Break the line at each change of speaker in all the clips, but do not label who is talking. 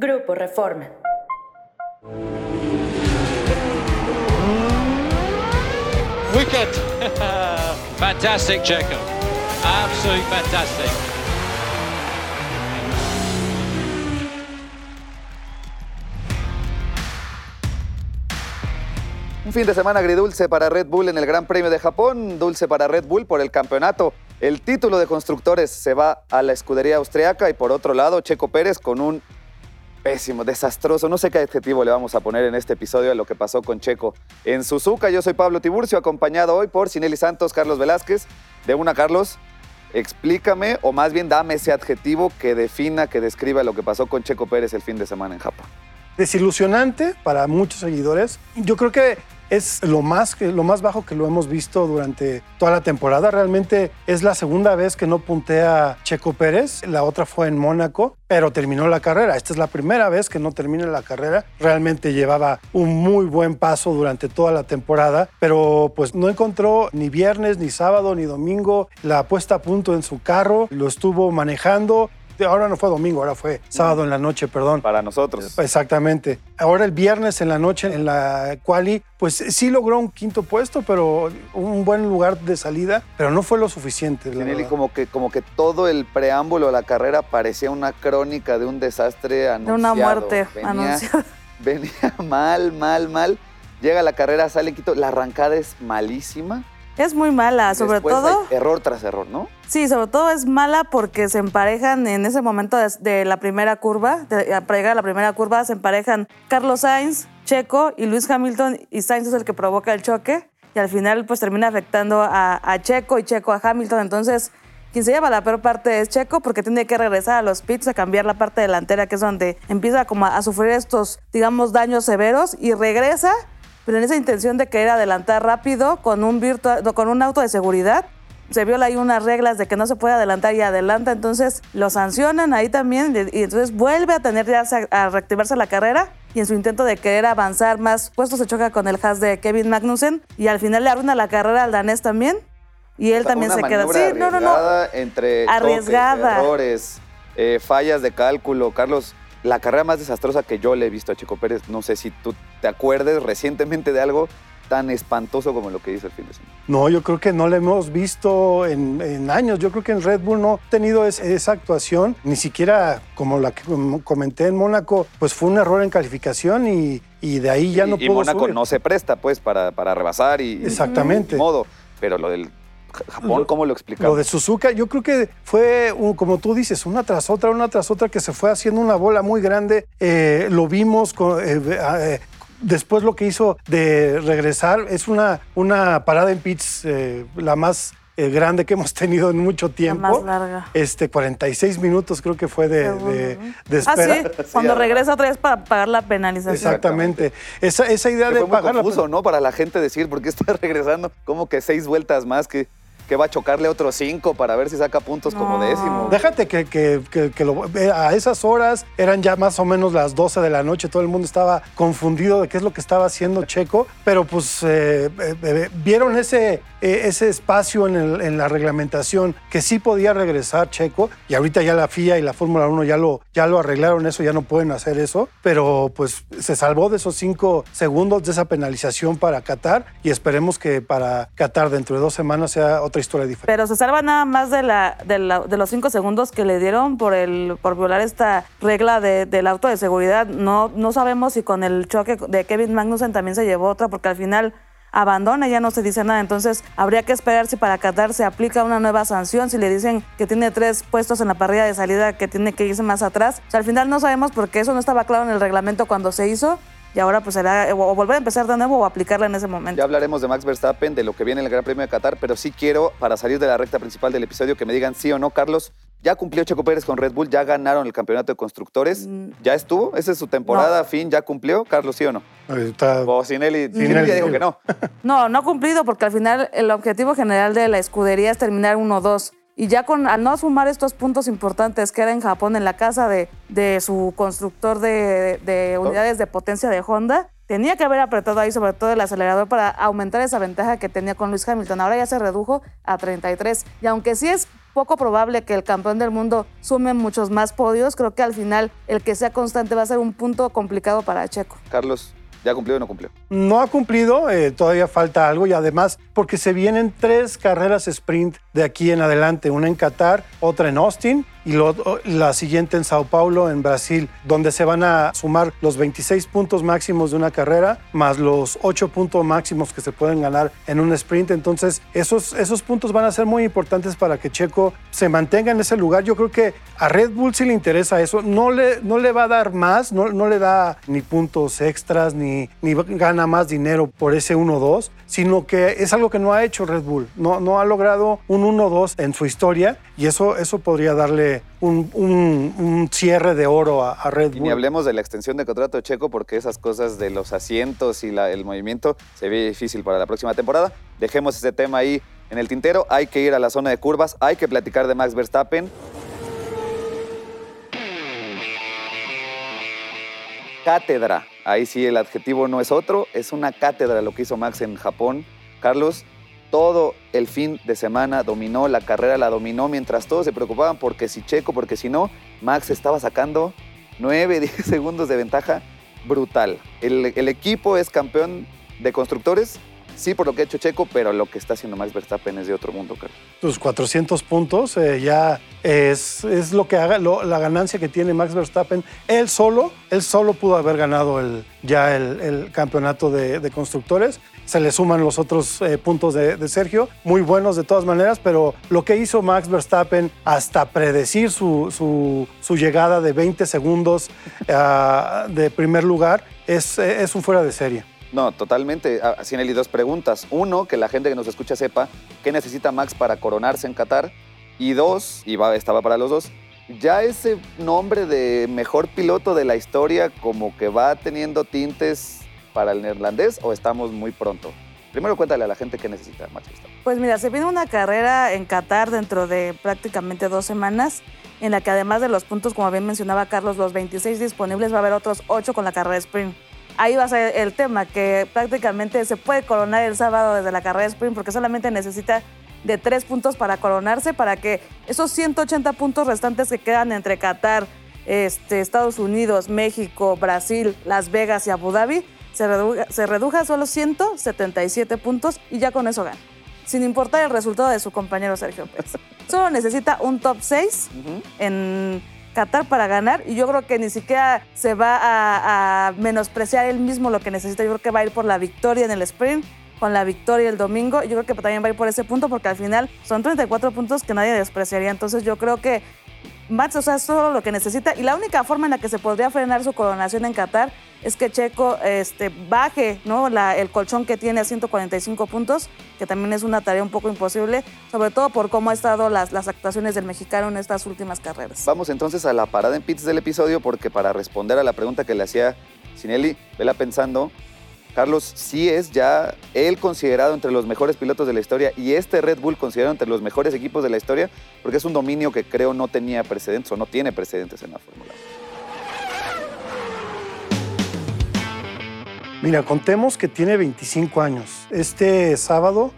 Grupo Reforma.
Wicked. fantastic, Checo. Absolutely fantastic.
Un fin de semana agridulce para Red Bull en el Gran Premio de Japón, dulce para Red Bull por el campeonato. El título de constructores se va a la escudería austriaca y por otro lado Checo Pérez con un pésimo, desastroso, no sé qué adjetivo le vamos a poner en este episodio a lo que pasó con Checo en Suzuka. Yo soy Pablo Tiburcio, acompañado hoy por Sineli Santos, Carlos Velázquez. De una, Carlos, explícame o más bien dame ese adjetivo que defina, que describa lo que pasó con Checo Pérez el fin de semana en Japón.
Desilusionante para muchos seguidores. Yo creo que es lo más, lo más bajo que lo hemos visto durante toda la temporada. Realmente es la segunda vez que no puntea Checo Pérez. La otra fue en Mónaco, pero terminó la carrera. Esta es la primera vez que no termina la carrera. Realmente llevaba un muy buen paso durante toda la temporada, pero pues no encontró ni viernes, ni sábado, ni domingo la puesta a punto en su carro. Lo estuvo manejando. Ahora no fue domingo, ahora fue sábado en la noche, perdón.
Para nosotros.
Exactamente. Ahora el viernes en la noche en la quali, pues sí logró un quinto puesto, pero un buen lugar de salida, pero no fue lo suficiente. verdad.
como que, como que todo el preámbulo de la carrera parecía una crónica de un desastre anunciado.
De una muerte
Venía-
anunciada.
Venía mal, mal, mal. Llega la carrera, sale en Quito. La arrancada es malísima.
Es muy mala, sobre
Después
todo.
error tras error, ¿no?
Sí, sobre todo es mala porque se emparejan en ese momento de, de la primera curva, de- para llegar a la primera curva, se emparejan Carlos Sainz, Checo y Luis Hamilton, y Sainz es el que provoca el choque, y al final pues termina afectando a, a Checo y Checo a Hamilton. Entonces, quien se lleva la peor parte es Checo porque tiene que regresar a los pits a cambiar la parte delantera, que es donde empieza como a sufrir estos, digamos, daños severos, y regresa, pero en esa intención de querer adelantar rápido con un, virtua- con un auto de seguridad se viola ahí unas reglas de que no se puede adelantar y adelanta, entonces lo sancionan ahí también y entonces vuelve a tener ya a reactivarse la carrera y en su intento de querer avanzar más puestos se choca con el Haas de Kevin Magnussen y al final le arruina la carrera al danés también y él
O sea,
también se queda
maniobra
sí, no, no, no.
arriesgada Entre toques,
Arriesgada.
errores, eh, fallas de cálculo. Carlos, la carrera más desastrosa que yo le he visto a Checo Pérez, no sé si tú te acuerdes recientemente de algo tan espantoso como lo que hizo el fin de semana.
No, yo creo que no lo hemos visto en, en años. Yo creo que en Red Bull no ha tenido es- esa actuación, ni siquiera como la que com- comenté en Mónaco, pues fue un error en calificación y, y de ahí ya no
y, y
pudo
Mónaco
subir.
no se presta, pues, para, para rebasar y...
Exactamente.
Ni modo. Pero lo del Japón, ¿cómo lo explicamos?
Lo de Suzuka, yo creo que fue, como tú dices, una tras otra, una tras otra, que se fue haciendo una bola muy grande. Eh, lo vimos con- eh, eh, después lo que hizo de regresar. Es una, una parada en pits eh, la más eh, grande que hemos tenido en mucho tiempo.
más larga.
Este, 46 minutos creo que fue de, de- de
Ah, sí, cuando regresa otra vez para pagar la penalización.
Exactamente. Esa, esa idea
Que
de
fue muy
pagar la
confuso, ¿no? Para la gente decir, ¿por qué está regresando? Como que seis vueltas más, que, que va a chocarle otros cinco para ver si saca puntos como
No.
décimo.
Déjate que, que- que- que lo- eh, a esas horas eran ya más o menos las 12 de la noche, todo el mundo estaba confundido de qué es lo que estaba haciendo Checo, pero pues eh, eh, eh, vieron ese, eh, ese espacio en, el- en la reglamentación que sí podía regresar Checo y ahorita ya la FIA y la Fórmula 1 ya lo, ya lo arreglaron eso, ya no pueden hacer eso, pero pues se salvó de esos cinco segundos de esa penalización para Qatar y esperemos que para Qatar dentro de dos semanas sea otra
Pero se salva nada más de, la, de, la- de los cinco segundos que le dieron por, el, por violar esta regla de- del auto de seguridad. No, no sabemos si con el choque de Kevin Magnussen también se llevó otra, porque al final abandona y ya no se dice nada. Entonces habría que esperar si para Qatar se aplica una nueva sanción, si le dicen que tiene tres puestos en la parrilla de salida, que tiene que irse más atrás. Al final no sabemos porque eso no estaba claro en el reglamento cuando se hizo. Y ahora pues será o volver a empezar de nuevo o aplicarla en ese momento.
Ya hablaremos de Max Verstappen, de lo que viene en el Gran Premio de Qatar, pero sí quiero, para salir de la recta principal del episodio, que me digan sí o no, Carlos. Ya cumplió Checo Pérez con Red Bull, ya ganaron el campeonato de constructores. ¿Ya estuvo? ¿Esa es su temporada, fin? ¿Ya cumplió? Carlos, ¿sí o no?
Está-
O Sinelli.
Sinelli
ya dijo que no.
No, no ha cumplido porque al final el objetivo general de la escudería es terminar 1-2. Y ya con, al no sumar estos puntos importantes que era en Japón, en la casa de, de su constructor de, de unidades de potencia de Honda, tenía que haber apretado ahí sobre todo el acelerador para aumentar esa ventaja que tenía con Luis Hamilton. Ahora ya se redujo a 33. Y aunque sí es poco probable que el campeón del mundo sume muchos más podios, creo que al final el que sea constante va a ser un punto complicado para Checo.
Carlos, ¿ya cumplió o no cumplió?
No ha cumplido, eh, todavía falta algo y además porque se vienen tres carreras sprint de aquí en adelante, una en Qatar, otra en Austin y lo- la siguiente en Sao Paulo, en Brasil, donde se van a sumar los 26 puntos máximos de una carrera más los 8 puntos máximos que se pueden ganar en un sprint. Entonces, esos, esos puntos van a ser muy importantes para que Checo se mantenga en ese lugar. Yo creo que a Red Bull sí le interesa eso. No le, no le va a dar más, no, no le da ni puntos extras, ni, ni gana más dinero por ese 1-2, sino que es algo que no ha hecho Red Bull. No, no ha logrado un 1-2 en su historia y eso, eso podría darle un, un- un cierre de oro a, a Red
Y
Bull.
ni hablemos de la extensión de contrato de Checo porque esas cosas de los asientos y la- el movimiento se ve difícil para la próxima temporada. Dejemos ese tema ahí en el tintero. Hay que ir a la zona de curvas, hay que platicar de Max Verstappen. Cátedra. Ahí sí el adjetivo no es otro, es una cátedra lo que hizo Max en Japón. Carlos, todo el fin de semana dominó, la carrera la dominó, mientras todos se preocupaban porque si Checo, porque si no, Max estaba sacando 9, 10 segundos de ventaja brutal. El, el equipo es campeón de constructores, sí por lo que ha hecho Checo, pero lo que está haciendo Max Verstappen es de otro mundo, Carlos.
Sus 400 puntos eh, ya es, es lo que haga, la ganancia que tiene Max Verstappen. Él solo, él solo pudo haber ganado el, ya el, campeonato de, constructores. Se le suman los otros eh, puntos de, Sergio, muy buenos de todas maneras, pero lo que hizo Max Verstappen hasta predecir su, su- su llegada de 20 segundos ah, de primer lugar es, es un fuera de serie.
No, totalmente. Ah, Sinelli, dos preguntas. Uno, que la gente que nos escucha sepa qué necesita Max para coronarse en Qatar. Y dos, y va, estaba para los dos, ya ese nombre de mejor piloto de la historia como que va teniendo tintes para el neerlandés o estamos muy pronto. Primero cuéntale a la gente qué necesita Max.
Pues mira, se viene una carrera en Qatar dentro de prácticamente dos semanas, en la que además de los puntos, como bien mencionaba Carlos, los 26 disponibles, va a haber otros 8 con la carrera sprint. Ahí va a ser el tema, que prácticamente se puede coronar el sábado desde la carrera sprint, porque solamente necesita de tres puntos para coronarse, para que esos 180 puntos restantes que quedan entre Qatar, este, Estados Unidos, México, Brasil, Las Vegas y Abu Dhabi, se reduja, se reduja a solo 177 puntos y ya con eso gana sin importar el resultado de su compañero Sergio Pérez. Solo necesita un top 6 en Qatar para ganar y yo creo que ni siquiera se va a, a menospreciar él mismo lo que necesita. Yo creo que va a ir por la victoria en el sprint, con la victoria el domingo. Yo creo que también va a ir por ese punto porque al final son 34 puntos que nadie despreciaría. Entonces yo creo que Max, o sea, es solo lo que necesita. Y la única forma en la que se podría frenar su coronación en Qatar es que Checo este, baje ¿no? El colchón que tiene a 145 puntos, que también es una tarea un poco imposible, sobre todo por cómo han estado las, las actuaciones del mexicano en estas últimas carreras.
Vamos entonces a la parada en pits del episodio porque para responder a la pregunta que le hacía Sinelli, vela pensando, Carlos sí es ya él considerado entre los mejores pilotos de la historia y este Red Bull considerado entre los mejores equipos de la historia porque es un dominio que creo no tenía precedentes o no tiene precedentes en la Fórmula 1.
Mira, contemos que tiene 25 años. Este sábado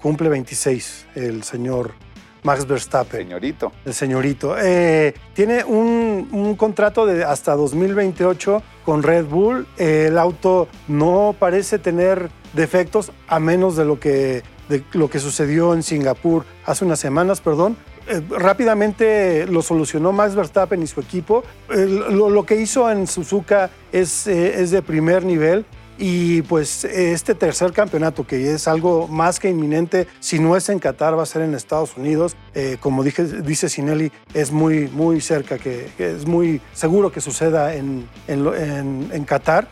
cumple 26 el señor Max Verstappen,
Señorito.
el señorito. Eh, tiene un, un contrato de hasta 2028 con Red Bull. Eh, el auto no parece tener defectos a menos de lo que, de lo que sucedió en Singapur hace unas semanas, perdón. Eh, rápidamente lo solucionó Max Verstappen y su equipo. Lo, lo que hizo en Suzuka es, eh, es de primer nivel. Y pues este tercer campeonato, que es algo más que inminente, si no es en Qatar, va a ser en Estados Unidos. Eh, como dije, dice Sinelli, es muy, muy cerca, que, que es muy seguro que suceda en, en, en- en Qatar.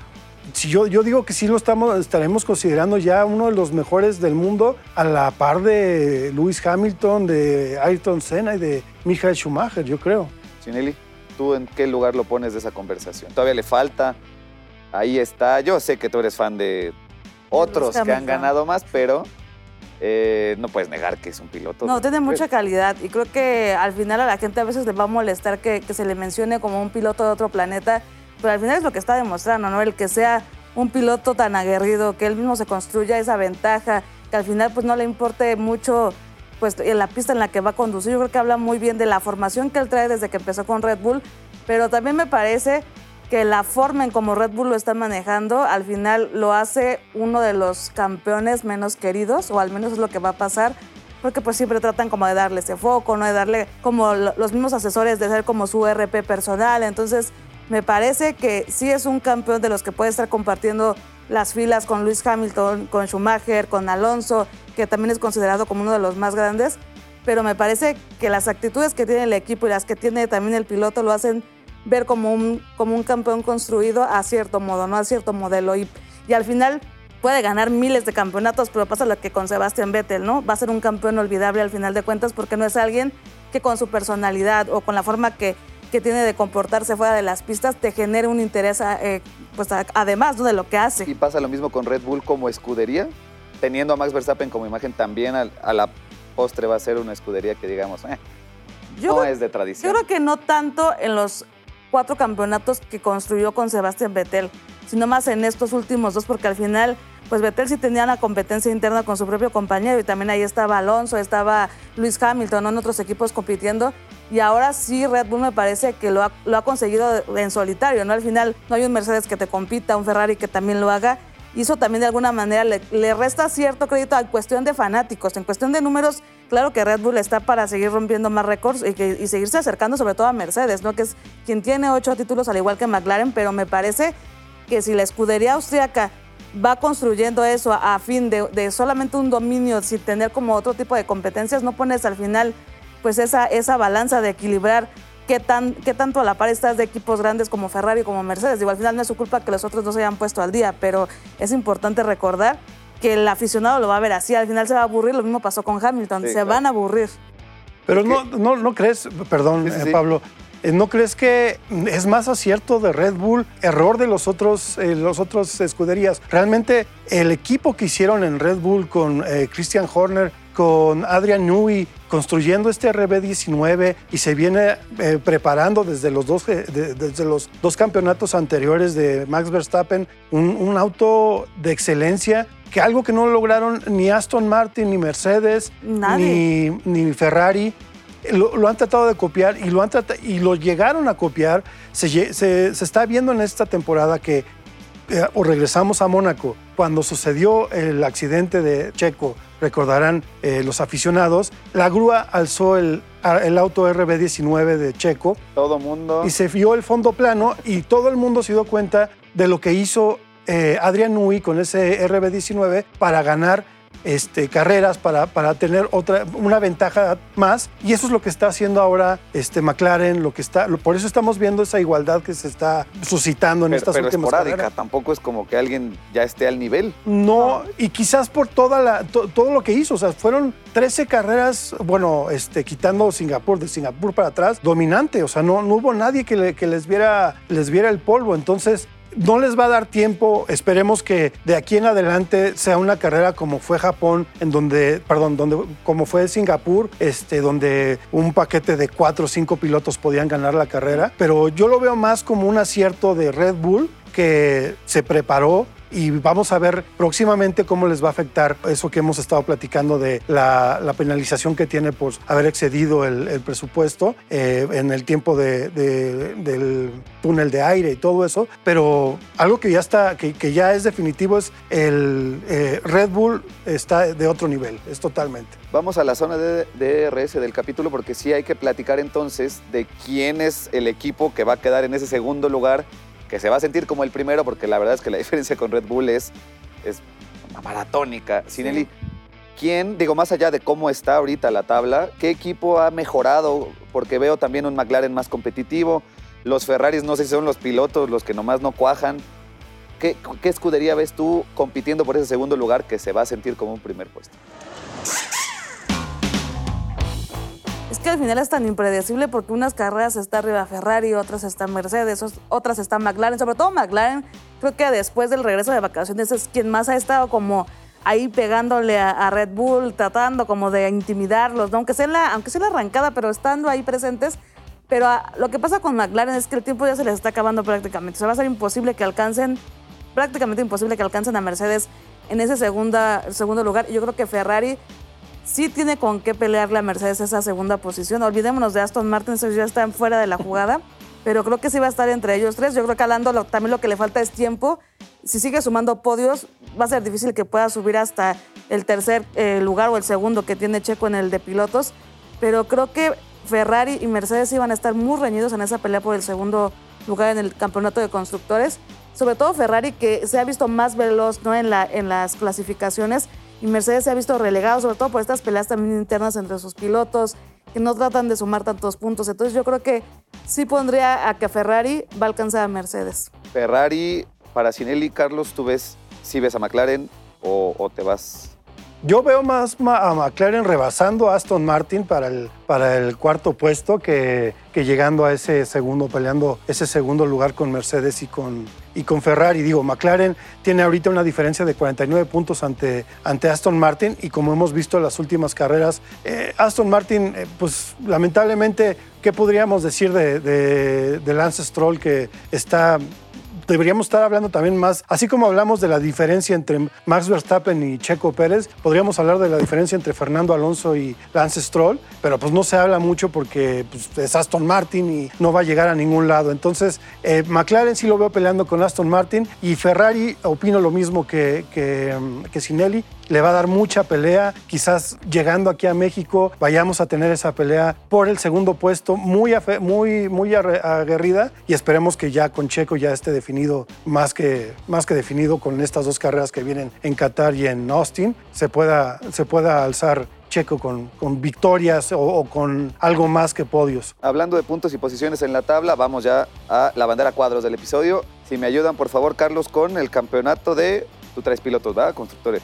Si yo, yo digo que sí lo estamos, estaremos considerando ya uno de los mejores del mundo, a la par de Lewis Hamilton, de Ayrton Senna y de Michael Schumacher, yo creo.
Sinelli, ¿tú en qué lugar lo pones de esa conversación? ¿Todavía le falta? Ahí está. Yo sé que tú eres fan de otros que han ganado más, pero eh, no puedes negar que es un piloto.
No, tiene mucha calidad y creo que al final a la gente a veces le va a molestar que, que se le mencione como un piloto de otro planeta, pero al final es lo que está demostrando, ¿no? El que sea un piloto tan aguerrido, que él mismo se construya esa ventaja, que al final pues no le importe mucho pues en la pista en la que va a conducir. Yo creo que habla muy bien de la formación que él trae desde que empezó con Red Bull, pero también me parece que la forma en como Red Bull lo está manejando al final lo hace uno de los campeones menos queridos, o al menos es lo que va a pasar, porque pues siempre tratan como de darle ese foco, ¿no? De darle como los mismos asesores de ser como su RP personal, entonces me parece que sí es un campeón de los que puede estar compartiendo las filas con Luis Hamilton, con Schumacher, con Alonso, que también es considerado como uno de los más grandes, pero me parece que las actitudes que tiene el equipo y las que tiene también el piloto lo hacen ver como un, como un campeón construido a cierto modo, no a cierto modelo. Y, y al final puede ganar miles de campeonatos, pero pasa lo que con Sebastián Vettel, ¿no? Va a ser un campeón olvidable al final de cuentas porque no es alguien que con su personalidad o con la forma que, que tiene de comportarse fuera de las pistas te genere un interés, eh, pues además de lo que hace.
Y pasa lo mismo con Red Bull como escudería, teniendo a Max Verstappen como imagen también a, la postre va a ser una escudería que digamos, eh, no es de tradición.
Yo creo que no tanto en los cuatro campeonatos que construyó con Sebastián Vettel, sino más en estos últimos dos, porque al final, pues Vettel sí tenía una competencia interna con su propio compañero y también ahí estaba Alonso, estaba Luis Hamilton, en otros equipos compitiendo. Y ahora sí, Red Bull me parece que lo ha, lo ha conseguido en solitario, ¿no? Al final no hay un Mercedes que te compita, un Ferrari que también lo haga y eso también de alguna manera le, resta cierto crédito a cuestión de fanáticos. En cuestión de números, claro que Red Bull está para seguir rompiendo más récords y, seguirse acercando sobre todo a Mercedes, ¿no? que es quien tiene ocho títulos al igual que McLaren, pero me parece que si la escudería austríaca va construyendo eso a, fin de, de, solamente un dominio sin tener como otro tipo de competencias, no pones al final pues esa, esa balanza de equilibrar qué, tan, qué tanto a la par estás de equipos grandes como Ferrari, como Mercedes. Digo, al final no es su culpa que los otros no se hayan puesto al día, pero es importante recordar que el aficionado lo va a ver así. Al final se va a aburrir, lo mismo pasó con Hamilton, se van a aburrir.
Pero no, no, no crees, perdón, eh, Pablo, eh, ¿No crees que es más acierto de Red Bull, error de los otros, eh, los otros escuderías? Realmente el equipo que hicieron en Red Bull con Christian Horner con Adrian Newey construyendo este RB19 y se viene eh, preparando desde los, dos, eh, desde los dos campeonatos anteriores de Max Verstappen, un, auto de excelencia que algo que no lograron ni Aston Martin, ni Mercedes, ni, ni, Ferrari. Lo, han tratado de copiar y lo, han y lo llegaron a copiar. Se, se, está viendo en esta temporada que, eh, o regresamos a Mónaco, cuando sucedió el accidente de Checo, recordarán eh, los aficionados, la grúa alzó el, el auto RB19 de Checo.
Todo mundo.
Y se vio el fondo plano y todo el mundo se dio cuenta de lo que hizo eh, Adrian Nui con ese RB19 para ganar este, carreras para, para, tener otra, una ventaja más. Y eso es lo que está haciendo ahora este, McLaren, lo que está, por eso estamos viendo esa igualdad que se está suscitando en estas
pero
últimas
esporádica, tampoco es como que alguien ya esté al nivel.
No, y quizás por toda la, todo lo que hizo, o sea, fueron 13 carreras, bueno, este, quitando Singapur, de Singapur para atrás, dominante, o sea, no, no hubo nadie que, que les, viera, les viera el polvo, entonces no les va a dar tiempo. Esperemos que de aquí en adelante sea una carrera como fue Japón, en donde, perdón, donde, como fue Singapur, este, donde un paquete de cuatro o cinco pilotos podían ganar la carrera. Pero yo lo veo más como un acierto de Red Bull que se preparó y vamos a ver próximamente cómo les va a afectar eso que hemos estado platicando de la, penalización que tiene por haber excedido el, presupuesto eh, en el tiempo del túnel de aire y todo eso. Pero algo que ya está, que, ya es definitivo es el eh, Red Bull está de otro nivel, es totalmente.
Vamos a la zona de DRS del capítulo porque sí hay que platicar entonces de quién es el equipo que va a quedar en ese segundo lugar que se va a sentir como el primero, porque la verdad es que la diferencia con Red Bull es, es maratónica. Sineli, ¿quién, digo, más allá de cómo está ahorita la tabla, qué equipo ha mejorado? Porque veo también un McLaren más competitivo. Los Ferraris no sé si son los pilotos los que nomás no cuajan. ¿Qué, ¿Qué, escudería ves tú compitiendo por ese segundo lugar que se va a sentir como un primer puesto?
Al final es tan impredecible porque unas carreras está arriba Ferrari, otras está Mercedes, otras está McLaren, sobre todo McLaren, creo que después del regreso de vacaciones es quien más ha estado como ahí pegándole a, Red Bull, tratando como de intimidarlos, aunque, sea la, aunque sea la arrancada, pero estando ahí presentes. Pero lo que pasa con McLaren es que el tiempo ya se les está acabando prácticamente. O sea, va a ser imposible que alcancen prácticamente imposible que alcancen a Mercedes en ese segunda, segundo lugar. Yo creo que Ferrari sí tiene con qué pelearle a Mercedes esa segunda posición. Olvidémonos de Aston Martin, esos ya están fuera de la jugada, pero creo que sí va a estar entre ellos tres. Yo creo que a Lando lo- también lo que le falta es tiempo. Si sigue sumando podios, va a ser difícil que pueda subir hasta el tercer eh, lugar o el segundo que tiene Checo en el de pilotos, pero creo que Ferrari y Mercedes iban a estar muy reñidos en esa pelea por el segundo lugar en el campeonato de constructores. Sobre todo Ferrari, que se ha visto más veloz ¿no? en, la, en las clasificaciones, y Mercedes se ha visto relegado, sobre todo por estas peleas también internas entre sus pilotos, que no tratan de sumar tantos puntos. Entonces yo creo que sí pondría a que Ferrari va a alcanzar a Mercedes.
Ferrari, para Sinelli, Carlos, ¿tú ves si ves a McLaren o, o te vas?
Yo veo más a McLaren rebasando a Aston Martin para el, para el cuarto puesto que, que llegando a ese segundo, peleando ese segundo lugar con Mercedes y con, y con Ferrari. Digo, McLaren tiene ahorita una diferencia de 49 puntos ante, ante Aston Martin y como hemos visto en las últimas carreras, eh, Aston Martin, eh, pues lamentablemente, ¿qué podríamos decir de, Lance Stroll que está deberíamos estar hablando también más, así como hablamos de la diferencia entre Max Verstappen y Checo Pérez, podríamos hablar de la diferencia entre Fernando Alonso y Lance Stroll, pero pues no se habla mucho porque pues, es Aston Martin y no va a llegar a ningún lado. Entonces, eh, McLaren sí lo veo peleando con Aston Martin y Ferrari, opino lo mismo que, que, mm, que Sinelli, le va a dar mucha pelea. Quizás llegando aquí a México vayamos a tener esa pelea por el segundo puesto muy, muy, muy aguerrida y esperemos que ya con Checo ya esté definido más que, más que definido con estas dos carreras que vienen en Qatar y en Austin, se pueda, se pueda alzar Checo con, con victorias o, o con algo más que podios.
Hablando de puntos y posiciones en la tabla, vamos ya a la bandera cuadros del episodio. Si me ayudan, por favor, Carlos, con el campeonato de... Tú traes pilotos, ¿verdad? Constructores.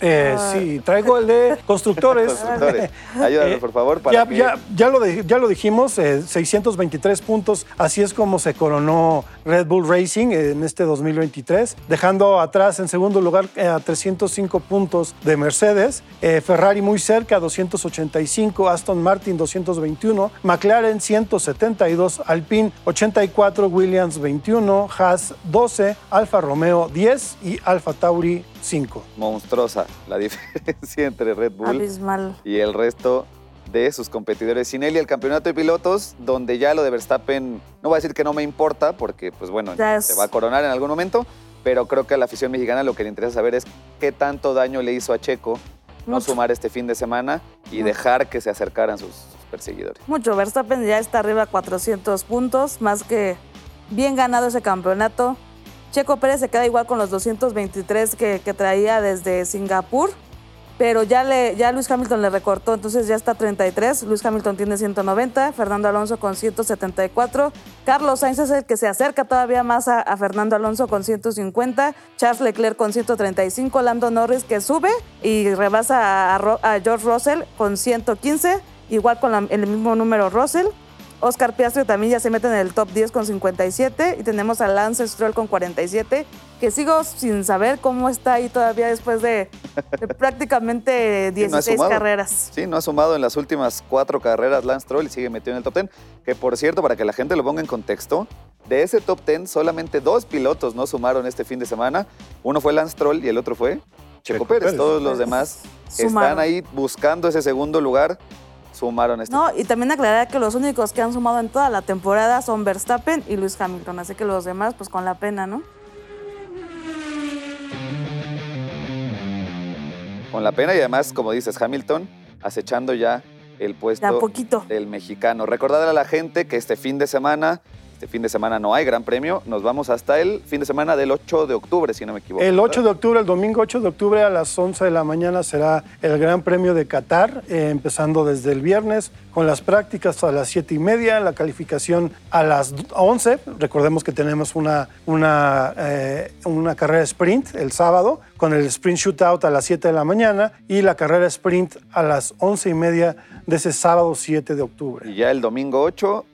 Eh, sí, traigo el de constructores.
Constructores. Ayúdanos, por favor, para
ya,
que...
ya, ya lo, di- ya lo dijimos, eh, 623 puntos, así es como se coronó Red Bull Racing en este 2023, dejando atrás en segundo lugar eh, a 305 puntos de Mercedes, eh, Ferrari muy cerca, 285, Aston Martin 221, McLaren 172, Alpine 84, Williams 21, Haas 12, Alfa Romeo 10 y Alfa Tauri 5.
Monstruosa la diferencia entre Red Bull
Abismal.
y el resto de sus competidores. Sinelli, el campeonato de pilotos, donde ya lo de Verstappen, no voy a decir que no me importa, porque pues bueno, se va a coronar en algún momento, pero creo que a la afición mexicana lo que le interesa saber es qué tanto daño le hizo a Checo no
Mucho.
sumar este fin de semana y dejar que se acercaran sus, sus perseguidores.
Mucho. Verstappen ya está arriba a 400 puntos, más que bien ganado ese campeonato. Checo Pérez se queda igual con los 223 que, que traía desde Singapur, pero ya, le, ya Luis Hamilton le recortó, entonces ya está a 33. Luis Hamilton tiene 190, Fernando Alonso con 174. Carlos Sainz es el que se acerca todavía más a, Fernando Alonso con 150. Charles Leclerc con 135. Lando Norris que sube y rebasa a, George Russell con 115. Igual con el mismo número Russell. Oscar Piastri también ya se mete en el top 10 con 57 y tenemos a Lance Stroll con 47, que sigo sin saber cómo está ahí todavía después de, de prácticamente
Sí, no ha
16
sumado.
carreras.
Sí, no ha sumado en las últimas cuatro carreras Lance Stroll y sigue metido en el top 10. Que por cierto, para que la gente lo ponga en contexto, de ese top 10 solamente dos pilotos no sumaron este fin de semana. Uno fue Lance Stroll y el otro fue Checo,
Checo
Pérez.
Pérez.
Todos los demás están ahí buscando ese segundo lugar sumaron este.
No, y también aclarar que los únicos que han sumado en toda la temporada son Verstappen y Luis Hamilton, así que los demás, pues con la pena, ¿no?
Con la pena y además, como dices, Hamilton acechando ya el puesto del mexicano. Recordarle a la gente que este fin de semana, este fin de semana no hay gran premio, nos vamos hasta el fin de semana del 8 de octubre, si no me equivoco.
El 8
¿verdad?
de octubre, el domingo 8 de octubre a las 11 de la mañana será el Gran Premio de Qatar, eh, empezando desde el viernes con las prácticas a las 7 y media, la calificación a las 11. Recordemos que tenemos una, una, eh, una carrera sprint el sábado con el sprint shootout a las 7 de la mañana y la carrera sprint a las 11 y media de ese sábado 7 de octubre.
Y ya el domingo 8,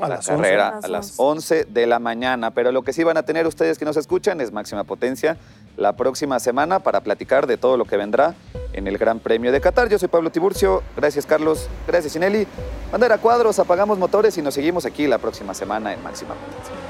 A
la
las 11.
carrera
A las
a las
11.
11 de la mañana. Pero lo que sí van a tener ustedes que nos escuchan es máxima potencia la próxima semana para platicar de todo lo que vendrá en el Gran Premio de Qatar. Yo soy Pablo Tiburcio. Gracias, Carlos. Gracias, Sinelli. Bandera Cuadros, apagamos motores y nos seguimos aquí la próxima semana en máxima potencia.